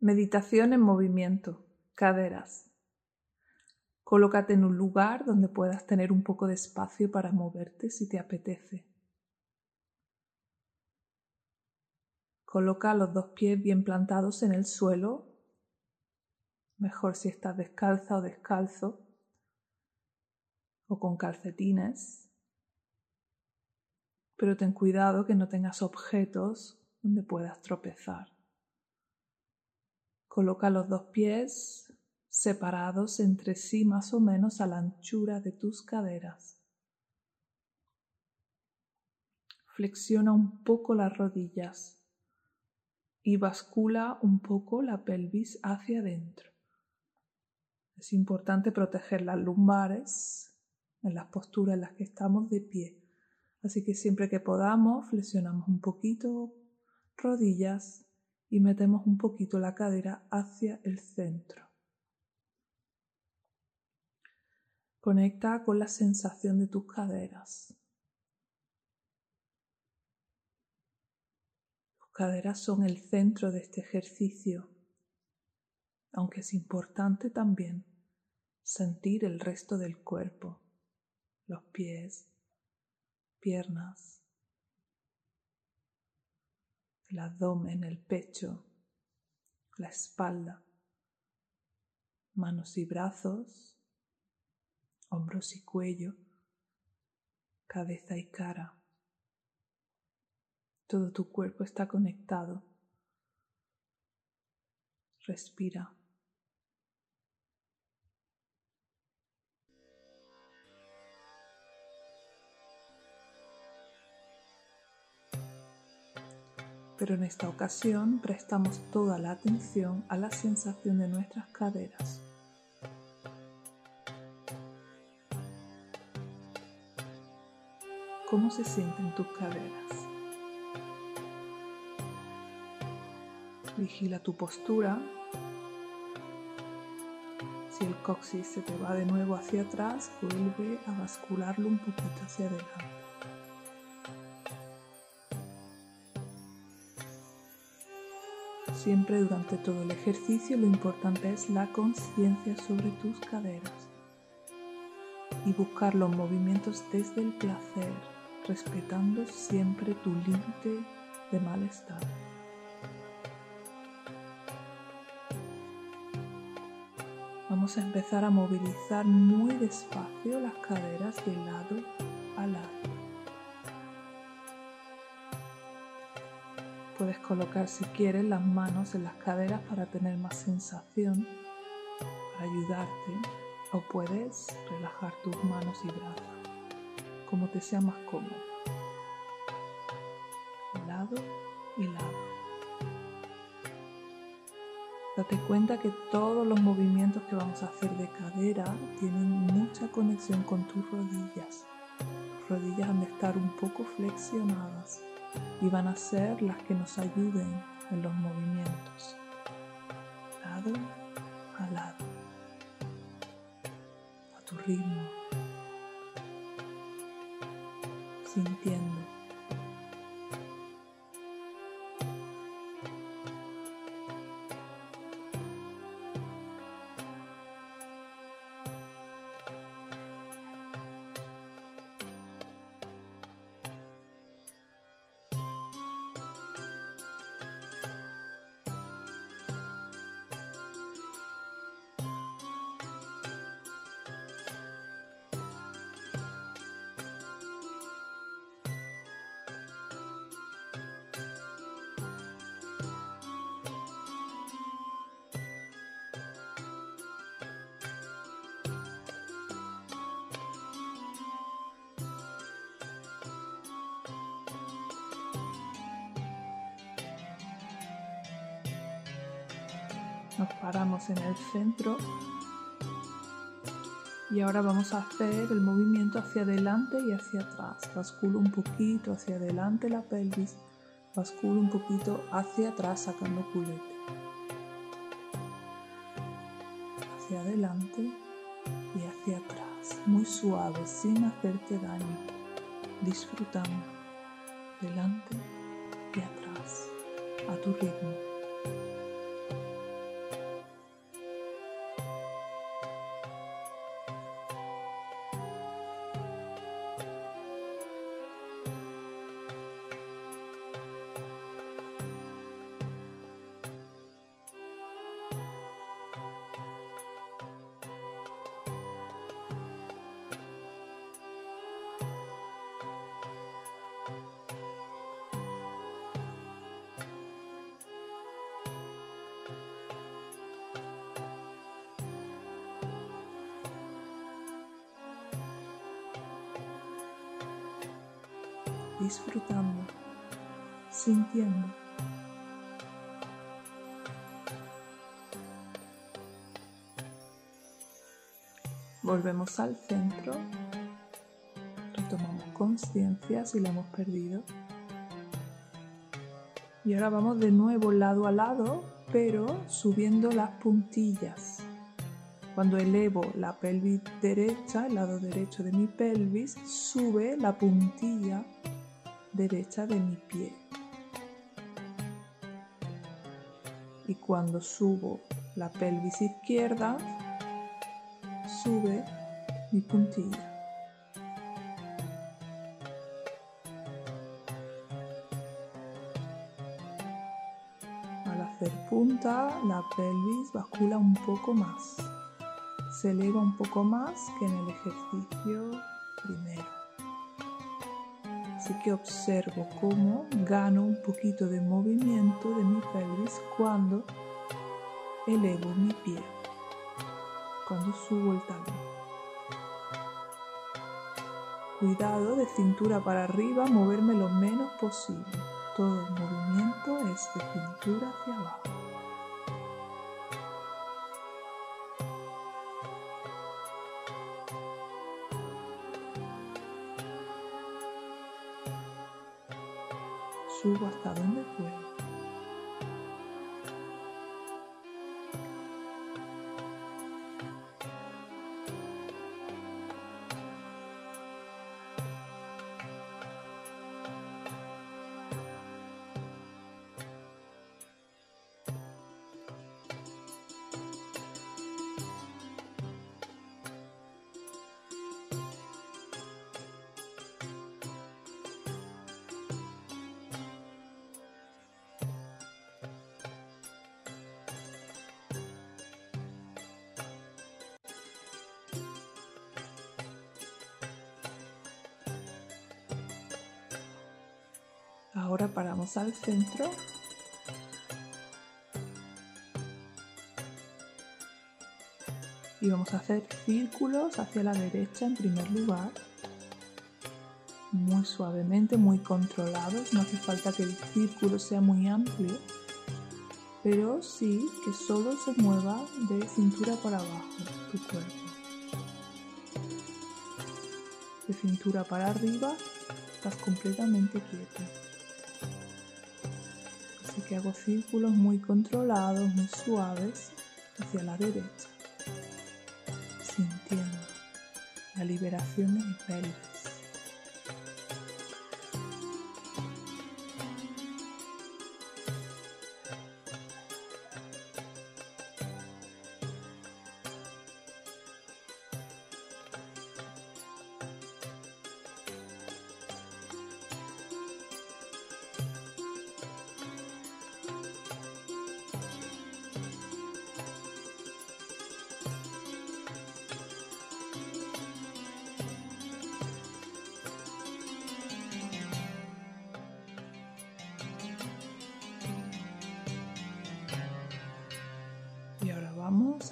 Meditación en movimiento, caderas. Colócate en un lugar donde puedas tener un poco de espacio para moverte si te apetece. Coloca los dos pies bien plantados en el suelo, mejor si estás descalza o descalzo, o con calcetines, pero ten cuidado que no tengas objetos donde puedas tropezar. Coloca los dos pies separados entre sí más o menos a la anchura de tus caderas. Flexiona un poco las rodillas y bascula un poco la pelvis hacia adentro. Es importante proteger las lumbares en las posturas en las que estamos de pie. Así que siempre que podamos, flexionamos un poquito rodillas y metemos un poquito la cadera hacia el centro. Conecta con la sensación de tus caderas. Tus caderas son el centro de este ejercicio, aunque es importante también sentir el resto del cuerpo, los pies, piernas, el abdomen, el pecho, la espalda, manos y brazos, hombros y cuello, cabeza y cara. Todo tu cuerpo está conectado. Respira. Pero en esta ocasión prestamos toda la atención a la sensación de nuestras caderas. ¿Cómo se sienten tus caderas? Vigila tu postura. Si el coxis se te va de nuevo hacia atrás, vuelve a bascularlo un poquito hacia adelante. Siempre durante todo el ejercicio lo importante es la conciencia sobre tus caderas y buscar los movimientos desde el placer, respetando siempre tu límite de malestar. Vamos a empezar a movilizar muy despacio las caderas de lado a lado. Puedes colocar si quieres las manos en las caderas para tener más sensación, para ayudarte, o puedes relajar tus manos y brazos, como te sea más cómodo. Lado y lado. Date cuenta que todos los movimientos que vamos a hacer de cadera tienen mucha conexión con tus rodillas. Tus rodillas han de estar un poco flexionadas y van a ser las que nos ayuden en los movimientos, lado a lado, a tu ritmo, sintiendo. Nos paramos en el centro y ahora vamos a hacer el movimiento hacia adelante y hacia atrás. Basculo un poquito hacia adelante la pelvis, basculo un poquito hacia atrás sacando culete. Hacia adelante y hacia atrás, muy suave, sin hacerte daño, disfrutando delante y atrás, a tu ritmo. Disfrutando, sintiendo. Volvemos al centro, retomamos conciencia si la hemos perdido. Y ahora vamos de nuevo lado a lado, pero subiendo las puntillas. Cuando elevo la pelvis derecha, el lado derecho de mi pelvis, sube la puntilla derecha de mi pie. Y cuando subo la pelvis izquierda, sube mi puntilla. Al hacer punta, la pelvis bascula un poco más. Se eleva un poco más que en el ejercicio. Así que observo cómo gano un poquito de movimiento de mi pelvis cuando elevo mi pie cuando subo el talón. Cuidado de cintura para arriba, moverme lo menos posible. Todo movimiento es de cintura hacia abajo. Subo hasta donde pueda. Ahora paramos al centro. Y vamos a hacer círculos hacia la derecha en primer lugar. Muy suavemente, muy controlados. No hace falta que el círculo sea muy amplio. Pero sí que solo se mueva de cintura para abajo tu cuerpo. De cintura para arriba estás completamente quieto que hago círculos muy controlados, muy suaves hacia la derecha, sintiendo la liberación de mi pelvis.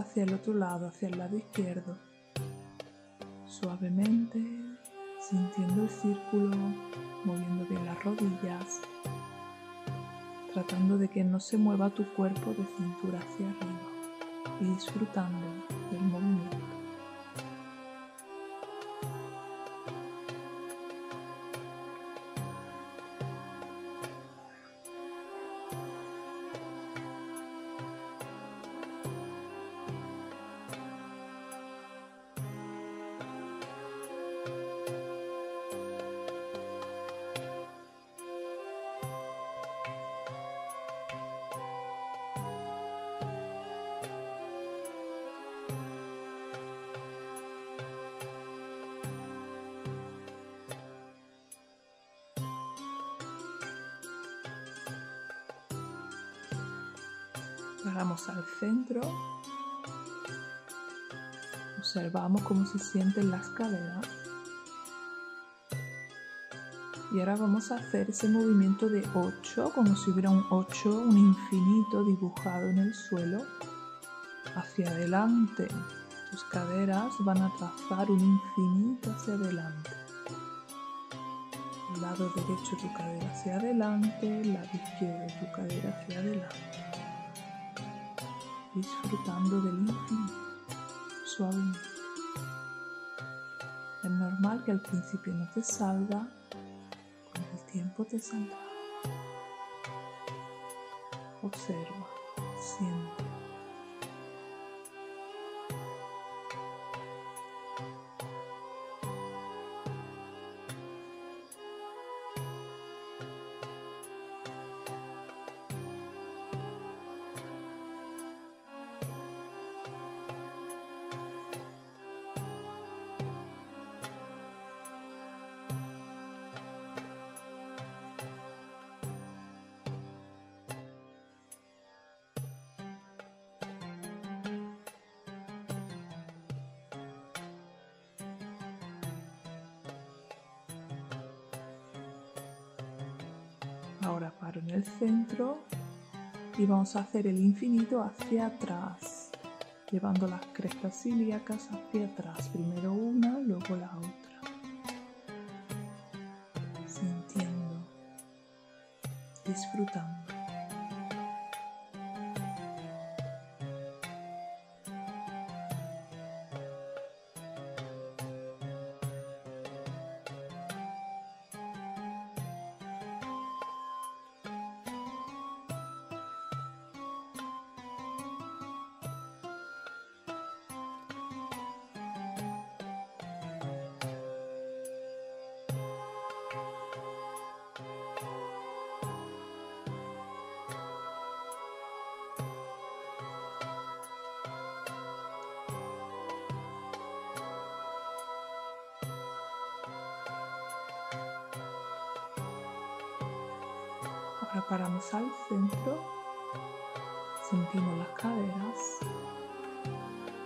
Hacia el otro lado, hacia el lado izquierdo. Suavemente, sintiendo el círculo, moviendo bien las rodillas, tratando de que no se mueva tu cuerpo de cintura hacia arriba y disfrutando del movimiento. Vamos al centro. Observamos cómo se sienten las caderas. Y ahora vamos a hacer ese movimiento de 8, como si hubiera un 8, un infinito dibujado en el suelo, hacia adelante. Tus caderas van a trazar un infinito hacia adelante. lado derecho tu cadera hacia adelante, el lado izquierdo tu cadera hacia adelante. Disfrutando del infinito, suavemente. Es normal que al principio no te salga, con el tiempo te saldrá. Observa, siente. Ahora paro en el centro y vamos a hacer el infinito hacia atrás, llevando las crestas ilíacas hacia atrás. Primero una, luego la otra. Sintiendo, disfrutando. Ahora paramos al centro, sentimos las caderas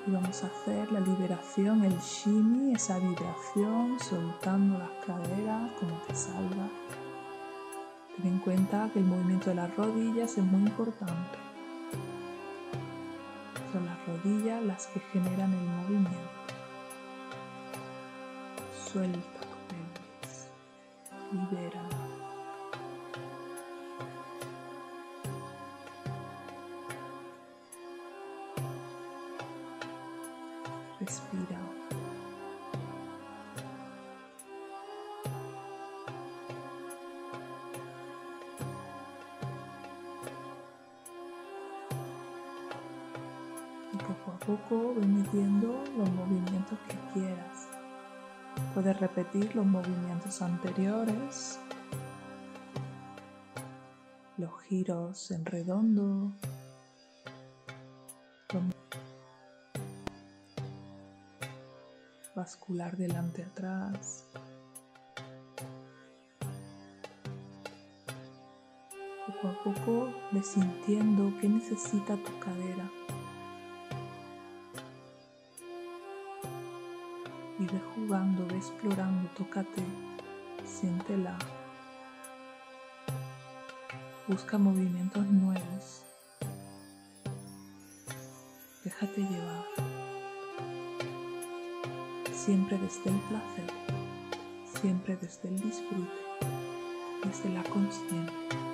y vamos a hacer la liberación, el shimmy, esa vibración, soltando las caderas como te salga. Ten en cuenta que el movimiento de las rodillas es muy importante. Son las rodillas las que generan el movimiento. Suelta tu pelvis, libérala. Y poco a poco ve metiendo los movimientos que quieras. Puedes repetir los movimientos anteriores, los giros en redondo, bascular delante atrás. Poco a poco ve sintiendo qué necesita tu cadera. Y ve jugando, ve explorando, tócate, siéntela. Busca movimientos nuevos. Déjate llevar siempre desde el placer, siempre desde el disfrute, desde la conciencia.